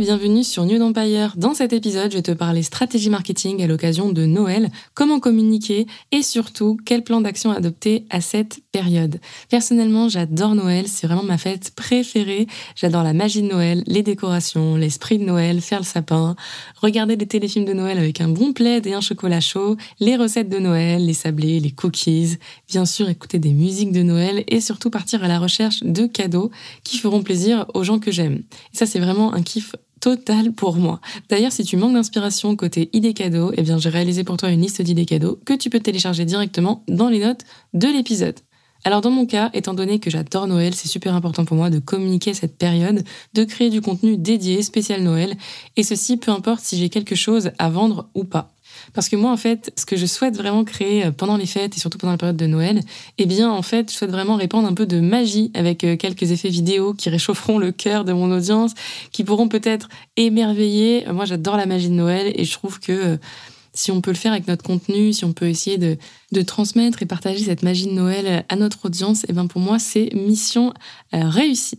Bienvenue sur New Empire. Dans cet épisode, je vais te parler stratégie marketing à l'occasion de Noël, comment communiquer et surtout quel plan d'action adopter à cette période. Personnellement, j'adore Noël, c'est vraiment ma fête préférée. J'adore la magie de Noël, les décorations, l'esprit de Noël, faire le sapin, regarder des téléfilms de Noël avec un bon plaid et un chocolat chaud, les recettes de Noël, les sablés, les cookies, bien sûr écouter des musiques de Noël et surtout partir à la recherche de cadeaux qui feront plaisir aux gens que j'aime. Ça, c'est vraiment un kiff total pour moi. D'ailleurs, si tu manques d'inspiration côté idées cadeaux, eh bien, j'ai réalisé pour toi une liste d'idées cadeaux que tu peux télécharger directement dans les notes de l'épisode. Alors dans mon cas, étant donné que j'adore Noël, c'est super important pour moi de communiquer cette période, de créer du contenu dédié spécial Noël, et ceci peu importe si j'ai quelque chose à vendre ou pas. Parce que moi, en fait, ce que je souhaite vraiment créer euh, pendant les fêtes et surtout pendant la période de Noël, eh bien, en fait, je souhaite vraiment répandre un peu de magie avec euh, quelques effets vidéo qui réchaufferont le cœur de mon audience, qui pourront peut-être émerveiller. Moi, j'adore la magie de Noël et je trouve que euh, si on peut le faire avec notre contenu, si on peut essayer de, de transmettre et partager cette magie de Noël à notre audience, eh bien, pour moi, c'est mission réussie.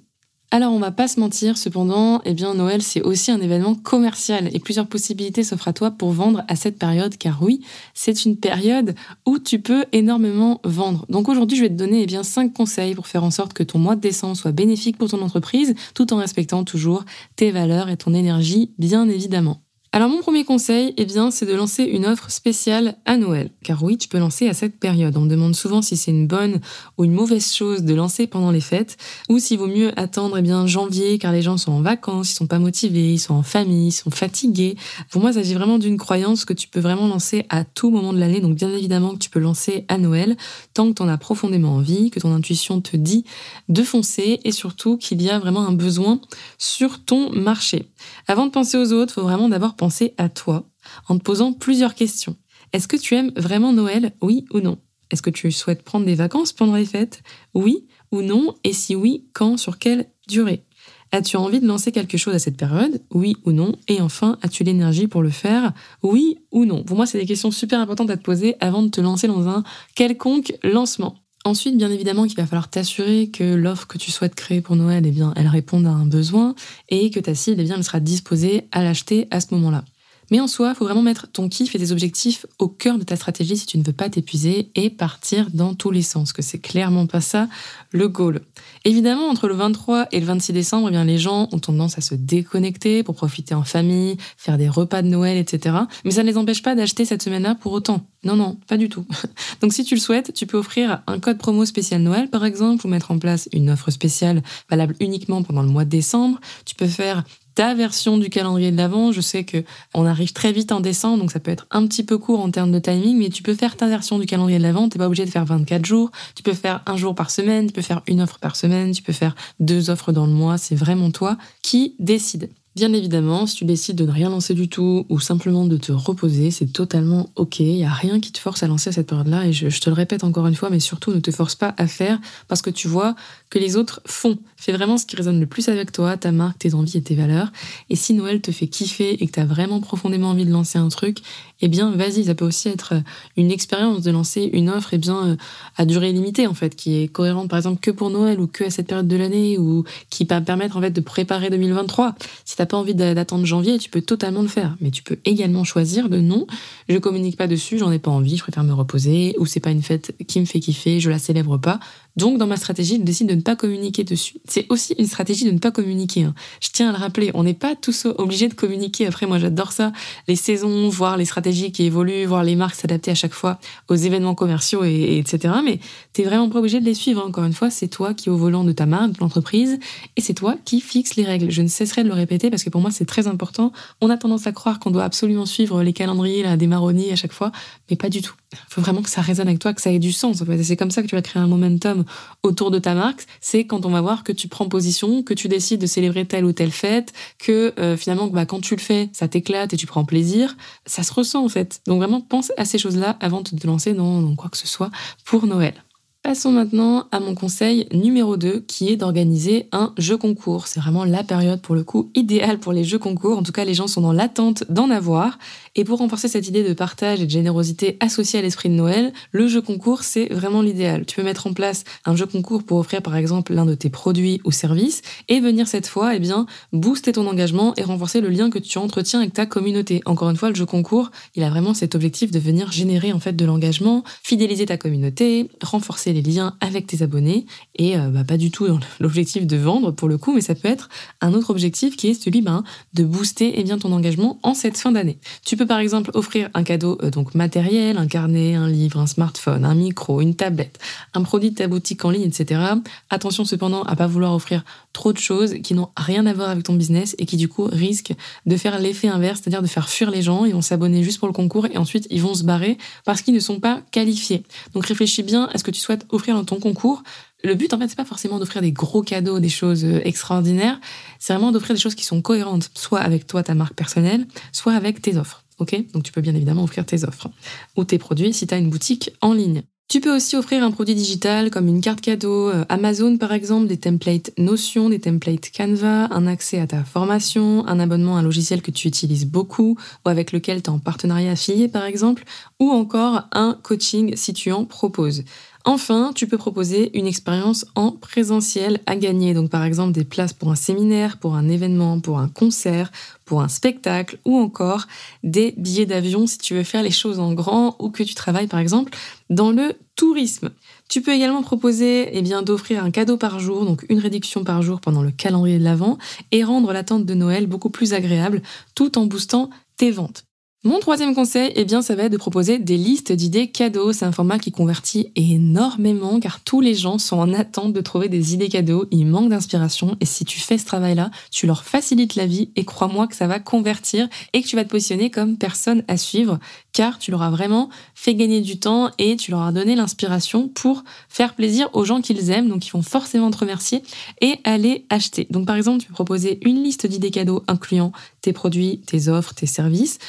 Alors on va pas se mentir, cependant, eh bien Noël c'est aussi un événement commercial et plusieurs possibilités s'offrent à toi pour vendre à cette période car oui, c'est une période où tu peux énormément vendre. Donc aujourd'hui, je vais te donner eh bien cinq conseils pour faire en sorte que ton mois de décembre soit bénéfique pour ton entreprise tout en respectant toujours tes valeurs et ton énergie bien évidemment. Alors mon premier conseil, eh bien, c'est de lancer une offre spéciale à Noël. Car oui, tu peux lancer à cette période. On me demande souvent si c'est une bonne ou une mauvaise chose de lancer pendant les fêtes, ou s'il vaut mieux attendre eh bien janvier, car les gens sont en vacances, ils sont pas motivés, ils sont en famille, ils sont fatigués. Pour moi, il s'agit vraiment d'une croyance que tu peux vraiment lancer à tout moment de l'année. Donc bien évidemment que tu peux lancer à Noël, tant que tu en as profondément envie, que ton intuition te dit de foncer, et surtout qu'il y a vraiment un besoin sur ton marché. Avant de penser aux autres, faut vraiment d'abord penser à toi en te posant plusieurs questions. Est-ce que tu aimes vraiment Noël, oui ou non? Est-ce que tu souhaites prendre des vacances pendant les fêtes, oui ou non? Et si oui, quand, sur quelle durée? As-tu envie de lancer quelque chose à cette période Oui ou non? Et enfin, as-tu l'énergie pour le faire Oui ou non? Pour moi, c'est des questions super importantes à te poser avant de te lancer dans un quelconque lancement. Ensuite, bien évidemment, qu'il va falloir t'assurer que l'offre que tu souhaites créer pour Noël, eh bien, elle réponde à un besoin et que ta cible, eh bien, elle sera disposée à l'acheter à ce moment-là. Mais en soi, il faut vraiment mettre ton kiff et tes objectifs au cœur de ta stratégie si tu ne veux pas t'épuiser et partir dans tous les sens, que c'est clairement pas ça le goal. Évidemment, entre le 23 et le 26 décembre, eh bien, les gens ont tendance à se déconnecter pour profiter en famille, faire des repas de Noël, etc. Mais ça ne les empêche pas d'acheter cette semaine-là pour autant. Non, non, pas du tout. Donc si tu le souhaites, tu peux offrir un code promo spécial Noël, par exemple, ou mettre en place une offre spéciale valable uniquement pendant le mois de décembre. Tu peux faire ta version du calendrier de l'avant. Je sais que on arrive très vite en décembre, donc ça peut être un petit peu court en termes de timing, mais tu peux faire ta version du calendrier de l'avant. T'es pas obligé de faire 24 jours. Tu peux faire un jour par semaine. Tu peux faire une offre par semaine. Tu peux faire deux offres dans le mois. C'est vraiment toi qui décides. Bien évidemment, si tu décides de ne rien lancer du tout ou simplement de te reposer, c'est totalement ok. Il n'y a rien qui te force à lancer à cette période-là. Et je, te le répète encore une fois, mais surtout ne te force pas à faire parce que tu vois que les autres font. Fais vraiment ce qui résonne le plus avec toi, ta marque, tes envies et tes valeurs. Et si Noël te fait kiffer et que tu as vraiment profondément envie de lancer un truc, eh bien, vas-y, ça peut aussi être une expérience de lancer une offre, eh bien, à durée limitée, en fait, qui est cohérente, par exemple, que pour Noël ou que à cette période de l'année ou qui va permettre, en fait, de préparer 2023. Si t'as pas envie d'attendre janvier, tu peux totalement le faire. Mais tu peux également choisir de non, je communique pas dessus, j'en ai pas envie, je préfère me reposer, ou c'est pas une fête qui me fait kiffer, je la célèbre pas. Donc, dans ma stratégie, je décide de ne pas communiquer dessus. C'est aussi une stratégie de ne pas communiquer. Hein. Je tiens à le rappeler, on n'est pas tous obligés de communiquer. Après, moi, j'adore ça. Les saisons, voir les stratégies qui évoluent, voir les marques s'adapter à chaque fois aux événements commerciaux, et, etc. Mais t'es vraiment pas obligé de les suivre. Hein. Encore une fois, c'est toi qui es au volant de ta marque, de l'entreprise, et c'est toi qui fixe les règles. Je ne cesserai de le répéter parce que pour moi, c'est très important. On a tendance à croire qu'on doit absolument suivre les calendriers là, des à chaque fois, mais pas du tout. Il faut vraiment que ça résonne avec toi, que ça ait du sens. C'est comme ça que tu vas créer un momentum Autour de ta marque, c'est quand on va voir que tu prends position, que tu décides de célébrer telle ou telle fête, que euh, finalement bah, quand tu le fais, ça t'éclate et tu prends plaisir. Ça se ressent en fait. Donc vraiment pense à ces choses-là avant de te lancer dans quoi que ce soit pour Noël. Passons maintenant à mon conseil numéro 2 qui est d'organiser un jeu concours. C'est vraiment la période pour le coup idéale pour les jeux concours. En tout cas, les gens sont dans l'attente d'en avoir. Et pour renforcer cette idée de partage et de générosité associée à l'esprit de Noël, le jeu concours, c'est vraiment l'idéal. Tu peux mettre en place un jeu concours pour offrir par exemple l'un de tes produits ou services et venir cette fois, eh bien, booster ton engagement et renforcer le lien que tu entretiens avec ta communauté. Encore une fois, le jeu concours, il a vraiment cet objectif de venir générer en fait de l'engagement, fidéliser ta communauté, renforcer les liens avec tes abonnés et euh, bah, pas du tout l'objectif de vendre pour le coup, mais ça peut être un autre objectif qui est celui ben, de booster eh bien, ton engagement en cette fin d'année. Tu peux par exemple offrir un cadeau euh, donc matériel, un carnet, un livre, un smartphone, un micro, une tablette, un produit de ta boutique en ligne, etc. Attention cependant à pas vouloir offrir trop de choses qui n'ont rien à voir avec ton business et qui du coup risquent de faire l'effet inverse, c'est-à-dire de faire fuir les gens, ils vont s'abonner juste pour le concours et ensuite ils vont se barrer parce qu'ils ne sont pas qualifiés. Donc réfléchis bien à ce que tu souhaites offrir dans ton concours. Le but, en fait, c'est pas forcément d'offrir des gros cadeaux, des choses euh, extraordinaires. C'est vraiment d'offrir des choses qui sont cohérentes, soit avec toi, ta marque personnelle, soit avec tes offres. Ok? Donc, tu peux bien évidemment offrir tes offres ou tes produits si tu as une boutique en ligne. Tu peux aussi offrir un produit digital comme une carte cadeau euh, Amazon par exemple, des templates Notion, des templates Canva, un accès à ta formation, un abonnement à un logiciel que tu utilises beaucoup ou avec lequel tu es en partenariat affilié par exemple, ou encore un coaching si tu en proposes. Enfin, tu peux proposer une expérience en présentiel à gagner, donc par exemple des places pour un séminaire, pour un événement, pour un concert, pour un spectacle ou encore des billets d'avion si tu veux faire les choses en grand ou que tu travailles par exemple dans le tourisme. Tu peux également proposer eh d'offrir un cadeau par jour, donc une réduction par jour pendant le calendrier de l'Avent et rendre l'attente de Noël beaucoup plus agréable tout en boostant tes ventes. Mon troisième conseil, eh bien, ça va être de proposer des listes d'idées cadeaux. C'est un format qui convertit énormément car tous les gens sont en attente de trouver des idées cadeaux. Ils manquent d'inspiration et si tu fais ce travail-là, tu leur facilites la vie et crois-moi que ça va convertir et que tu vas te positionner comme personne à suivre car tu leur as vraiment fait gagner du temps et tu leur as donné l'inspiration pour faire plaisir aux gens qu'ils aiment. Donc, ils vont forcément te remercier et aller acheter. Donc, par exemple, tu peux proposer une liste d'idées cadeaux incluant tes produits, tes offres, tes services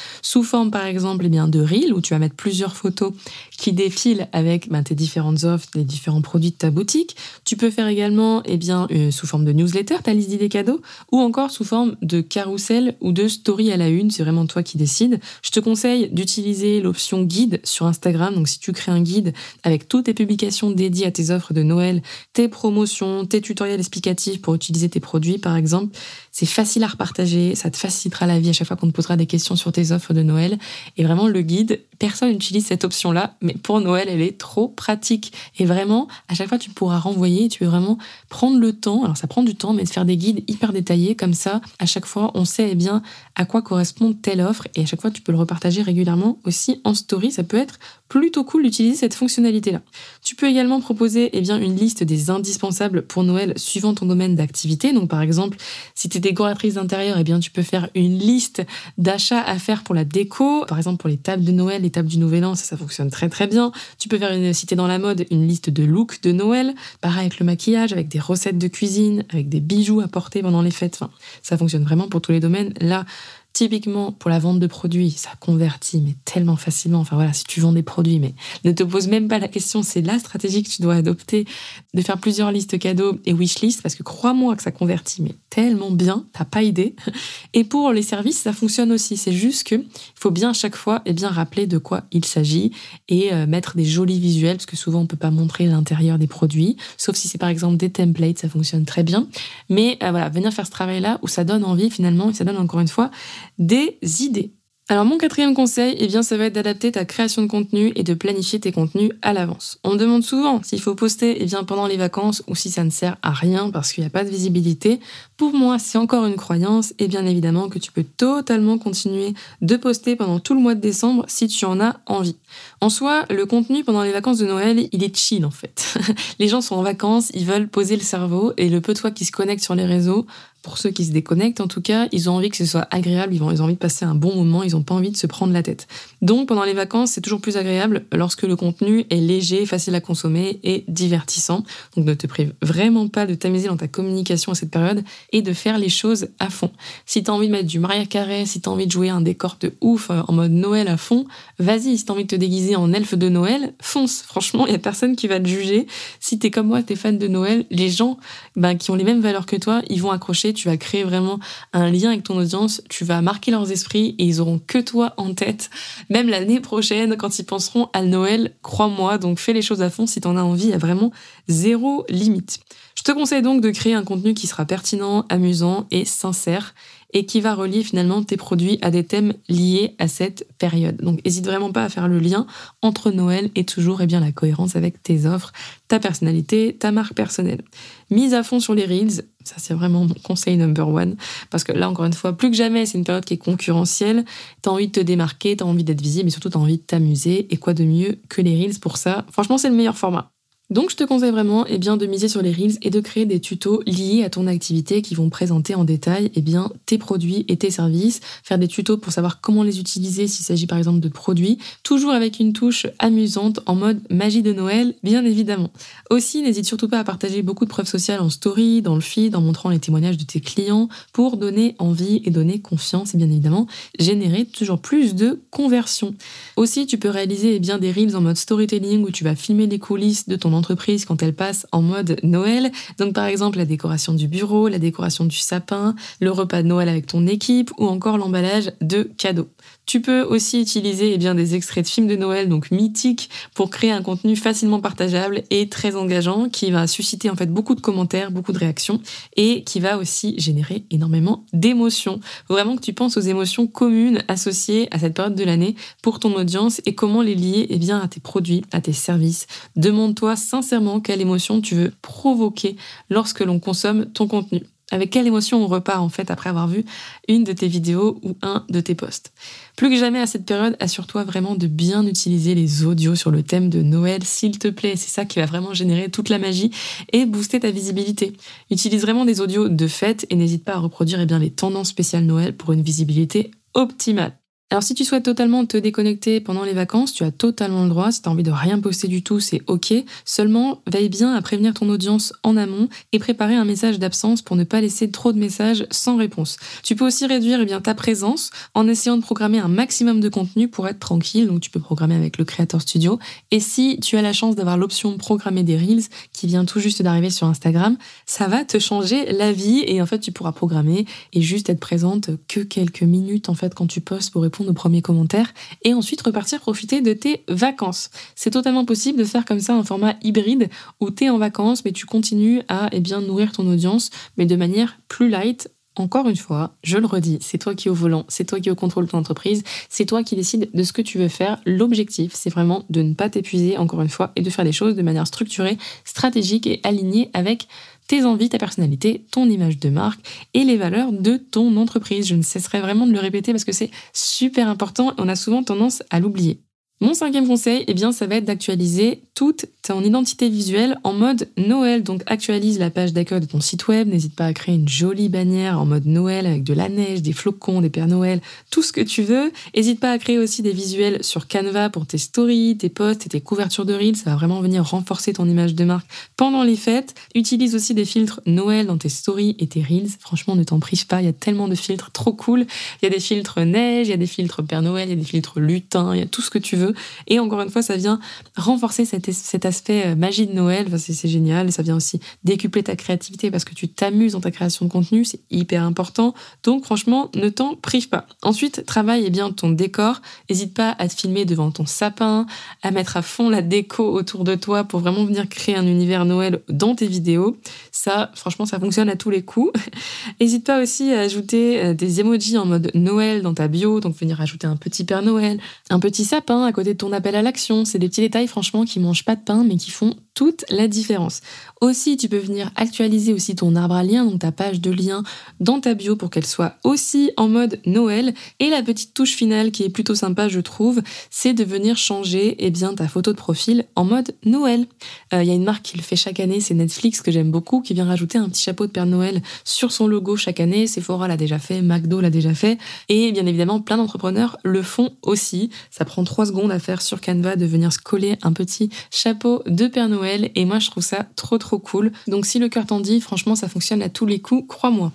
forme par exemple eh bien, de reel où tu vas mettre plusieurs photos qui défilent avec ben, tes différentes offres, les différents produits de ta boutique. Tu peux faire également eh bien, euh, sous forme de newsletter ta liste d'idées cadeaux ou encore sous forme de carrousel ou de story à la une. C'est vraiment toi qui décides. Je te conseille d'utiliser l'option guide sur Instagram. Donc si tu crées un guide avec toutes tes publications dédiées à tes offres de Noël, tes promotions, tes tutoriels explicatifs pour utiliser tes produits par exemple, c'est facile à repartager, ça te facilitera la vie à chaque fois qu'on te posera des questions sur tes offres de Noël. Et vraiment, le guide, personne n'utilise cette option-là, mais pour Noël, elle est trop pratique. Et vraiment, à chaque fois, tu pourras renvoyer, tu veux vraiment prendre le temps, alors ça prend du temps, mais de faire des guides hyper détaillés, comme ça, à chaque fois, on sait eh bien à quoi correspond telle offre, et à chaque fois, tu peux le repartager régulièrement aussi en story. Ça peut être plutôt cool d'utiliser cette fonctionnalité-là. Tu peux également proposer eh bien, une liste des indispensables pour Noël suivant ton domaine d'activité. Donc par exemple, si tu es décoratrice d'intérieur, eh bien tu peux faire une liste d'achats à faire pour la déco. Par exemple, pour les tables de Noël, tables du Nouvel An, ça, ça fonctionne très très bien. Tu peux faire, une, si tu dans la mode, une liste de looks de Noël. Pareil avec le maquillage, avec des recettes de cuisine, avec des bijoux à porter pendant les fêtes. Ça fonctionne vraiment pour tous les domaines. Là, Typiquement, pour la vente de produits, ça convertit, mais tellement facilement. Enfin voilà, si tu vends des produits, mais ne te pose même pas la question, c'est la stratégie que tu dois adopter, de faire plusieurs listes cadeaux et wishlist, parce que crois-moi que ça convertit, mais tellement bien, t'as pas idée. Et pour les services, ça fonctionne aussi. C'est juste que il faut bien à chaque fois, et eh bien, rappeler de quoi il s'agit et euh, mettre des jolis visuels, parce que souvent on peut pas montrer l'intérieur des produits, sauf si c'est par exemple des templates, ça fonctionne très bien. Mais euh, voilà, venir faire ce travail-là où ça donne envie finalement, et ça donne encore une fois des idées. Alors mon quatrième conseil, eh bien, ça va être d'adapter ta création de contenu et de planifier tes contenus à l'avance. On me demande souvent s'il faut poster eh bien, pendant les vacances ou si ça ne sert à rien parce qu'il n'y a pas de visibilité. Pour moi, c'est encore une croyance et bien évidemment que tu peux totalement continuer de poster pendant tout le mois de décembre si tu en as envie. En soi, le contenu pendant les vacances de Noël, il est chill en fait. les gens sont en vacances, ils veulent poser le cerveau et le peu de toi qui se connecte sur les réseaux, pour ceux qui se déconnectent en tout cas, ils ont envie que ce soit agréable, ils ont, envie de passer un bon moment, ils n'ont pas envie de se prendre la tête. Donc pendant les vacances, c'est toujours plus agréable lorsque le contenu est léger, facile à consommer et divertissant. Donc ne te prive vraiment pas de t'amuser dans ta communication à cette période et de faire les choses à fond. Si tu as envie de mettre du Maria Carré, si tu as envie de jouer un décor de ouf euh, en mode Noël à fond, vas-y, si tu as envie de te déguiser en elfe de Noël, fonce. Franchement, il y a personne qui va te juger. Si tu es comme moi, tu es fan de Noël, les gens ben, qui ont les mêmes valeurs que toi, ils vont accrocher tu vas créer vraiment un lien avec ton audience, tu vas marquer leurs esprits et ils auront que toi en tête, même l'année prochaine quand ils penseront à Noël, crois-moi, donc fais les choses à fond si tu en as envie, il y a vraiment zéro limite. Je te conseille donc de créer un contenu qui sera pertinent, amusant et sincère et qui va relier finalement tes produits à des thèmes liés à cette période. Donc n'hésite vraiment pas à faire le lien entre Noël et toujours eh bien, la cohérence avec tes offres, ta personnalité, ta marque personnelle. Mise à fond sur les Reels, ça c'est vraiment mon conseil number one, parce que là encore une fois, plus que jamais, c'est une période qui est concurrentielle, t'as envie de te démarquer, t'as envie d'être visible, mais surtout t'as envie de t'amuser, et quoi de mieux que les Reels pour ça? Franchement, c'est le meilleur format. Donc je te conseille vraiment eh bien, de miser sur les Reels et de créer des tutos liés à ton activité qui vont présenter en détail eh bien, tes produits et tes services, faire des tutos pour savoir comment les utiliser s'il s'agit par exemple de produits, toujours avec une touche amusante en mode magie de Noël, bien évidemment. Aussi, n'hésite surtout pas à partager beaucoup de preuves sociales en story, dans le feed, en montrant les témoignages de tes clients pour donner envie et donner confiance et bien évidemment générer toujours plus de conversions. Aussi, tu peux réaliser eh bien, des Reels en mode storytelling où tu vas filmer les coulisses de ton quand elle passe en mode Noël. Donc par exemple la décoration du bureau, la décoration du sapin, le repas de Noël avec ton équipe ou encore l'emballage de cadeaux. Tu peux aussi utiliser eh des extraits de films de Noël, donc mythiques, pour créer un contenu facilement partageable et très engageant qui va susciter en fait beaucoup de commentaires, beaucoup de réactions et qui va aussi générer énormément d'émotions. Vraiment que tu penses aux émotions communes associées à cette période de l'année pour ton audience et comment les lier eh bien, à tes produits, à tes services. Demande-toi sincèrement quelle émotion tu veux provoquer lorsque l'on consomme ton contenu. Avec quelle émotion on repart en fait après avoir vu une de tes vidéos ou un de tes posts? Plus que jamais à cette période, assure-toi vraiment de bien utiliser les audios sur le thème de Noël, s'il te plaît. C'est ça qui va vraiment générer toute la magie et booster ta visibilité. Utilise vraiment des audios de fête et n'hésite pas à reproduire eh bien, les tendances spéciales Noël pour une visibilité optimale. Alors si tu souhaites totalement te déconnecter pendant les vacances, tu as totalement le droit. Si tu as envie de rien poster du tout, c'est OK. Seulement, veille bien à prévenir ton audience en amont et préparer un message d'absence pour ne pas laisser trop de messages sans réponse. Tu peux aussi réduire eh bien, ta présence en essayant de programmer un maximum de contenu pour être tranquille. Donc tu peux programmer avec le Creator Studio. Et si tu as la chance d'avoir l'option programmer des Reels qui vient tout juste d'arriver sur Instagram, ça va te changer la vie et en fait tu pourras programmer et juste être présente que quelques minutes en fait quand tu postes pour répondre nos premiers commentaires et ensuite repartir profiter de tes vacances. C'est totalement possible de faire comme ça un format hybride où tu es en vacances mais tu continues à eh bien, nourrir ton audience mais de manière plus light encore une fois, je le redis, c'est toi qui es au volant, c'est toi qui es au contrôle de ton entreprise, c'est toi qui décides de ce que tu veux faire. L'objectif, c'est vraiment de ne pas t'épuiser, encore une fois, et de faire les choses de manière structurée, stratégique et alignée avec tes envies, ta personnalité, ton image de marque et les valeurs de ton entreprise. Je ne cesserai vraiment de le répéter parce que c'est super important et on a souvent tendance à l'oublier. Mon cinquième conseil, eh bien, ça va être d'actualiser toute ton identité visuelle en mode Noël. Donc, actualise la page d'accueil de ton site web. N'hésite pas à créer une jolie bannière en mode Noël avec de la neige, des flocons, des Pères Noël, tout ce que tu veux. N'hésite pas à créer aussi des visuels sur Canva pour tes stories, tes posts et tes couvertures de reels. Ça va vraiment venir renforcer ton image de marque pendant les fêtes. Utilise aussi des filtres Noël dans tes stories et tes reels. Franchement, ne t'en prive pas. Il y a tellement de filtres trop cool. Il y a des filtres neige, il y a des filtres Père Noël, il y a des filtres lutin, il y a tout ce que tu veux. Et encore une fois, ça vient renforcer cet, aspect euh, magie de Noël. C'est génial. Ça vient aussi décupler ta créativité parce que tu t'amuses dans ta création de contenu. C'est hyper important. Donc, franchement, ne t'en prive pas. Ensuite, travaille eh bien ton décor. N'hésite pas à te filmer devant ton sapin, à mettre à fond la déco autour de toi pour vraiment venir créer un univers Noël dans tes vidéos. Ça, franchement, ça fonctionne à tous les coups. N'hésite pas aussi à ajouter euh, des emojis en mode Noël dans ta bio. Donc, venir ajouter un petit Père Noël, un petit sapin à côté côté de ton appel à l'action. C'est des petits détails, franchement, qui mangent pas de pain, mais qui font toute la différence. Aussi, tu peux venir actualiser aussi ton arbre à liens, donc ta page de lien dans ta bio pour qu'elle soit aussi en mode Noël. Et la petite touche finale qui est plutôt sympa, je trouve, c'est de venir changer eh bien, ta photo de profil en mode Noël. Il euh, y a une marque qui le fait chaque année, c'est Netflix que j'aime beaucoup, qui vient rajouter un petit chapeau de Père Noël sur son logo chaque année. Sephora l'a déjà fait, McDo l'a déjà fait. Et bien évidemment, plein d'entrepreneurs le font aussi. Ça prend trois secondes à faire sur Canva de venir se coller un petit chapeau de Père Noël et moi je trouve ça trop trop cool. Donc si le cœur t'en dit, franchement ça fonctionne à tous les coups, crois-moi.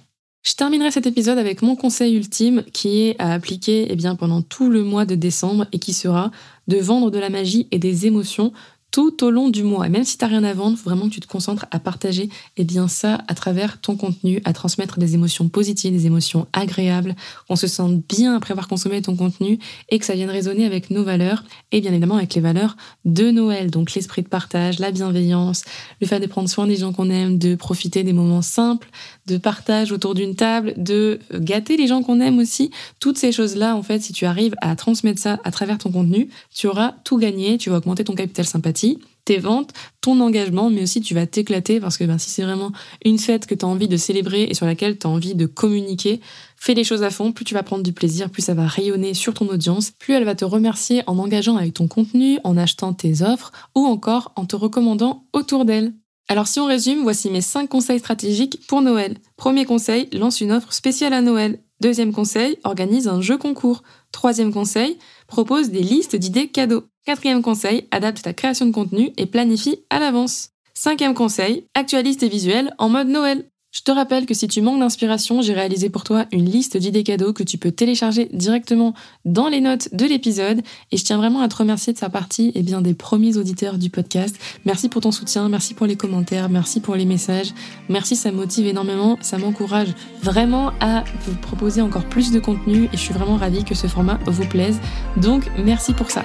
Je terminerai cet épisode avec mon conseil ultime qui est à appliquer eh bien, pendant tout le mois de décembre et qui sera de vendre de la magie et des émotions tout au long du mois. Et même si tu n'as rien à vendre, faut vraiment que tu te concentres à partager eh bien ça à travers ton contenu, à transmettre des émotions positives, des émotions agréables, qu'on se sente bien après avoir consommé ton contenu et que ça vienne résonner avec nos valeurs et bien évidemment avec les valeurs de Noël. Donc l'esprit de partage, la bienveillance, le fait de prendre soin des gens qu'on aime, de profiter des moments simples, de partage autour d'une table, de gâter les gens qu'on aime aussi. Toutes ces choses-là, en fait, si tu arrives à transmettre ça à travers ton contenu, tu auras tout gagné, tu vas augmenter ton capital sympathie, tes ventes, ton engagement, mais aussi tu vas t'éclater parce que ben, si c'est vraiment une fête que tu as envie de célébrer et sur laquelle tu as envie de communiquer, fais les choses à fond, plus tu vas prendre du plaisir, plus ça va rayonner sur ton audience, plus elle va te remercier en engageant avec ton contenu, en achetant tes offres ou encore en te recommandant autour d'elle. Alors si on résume, voici mes 5 conseils stratégiques pour Noël. Premier conseil, lance une offre spéciale à Noël. Deuxième conseil, organise un jeu concours. Troisième conseil, propose des listes d'idées cadeaux. Quatrième conseil, adapte ta création de contenu et planifie à l'avance. Cinquième conseil, actualise tes visuels en mode Noël. Je te rappelle que si tu manques d'inspiration, j'ai réalisé pour toi une liste d'idées cadeaux que tu peux télécharger directement dans les notes de l'épisode. Et je tiens vraiment à te remercier de sa partie et bien, des premiers auditeurs du podcast. Merci pour ton soutien, merci pour les commentaires, merci pour les messages. Merci, ça motive énormément, ça m'encourage vraiment à vous proposer encore plus de contenu et je suis vraiment ravie que ce format vous plaise. Donc, merci pour ça.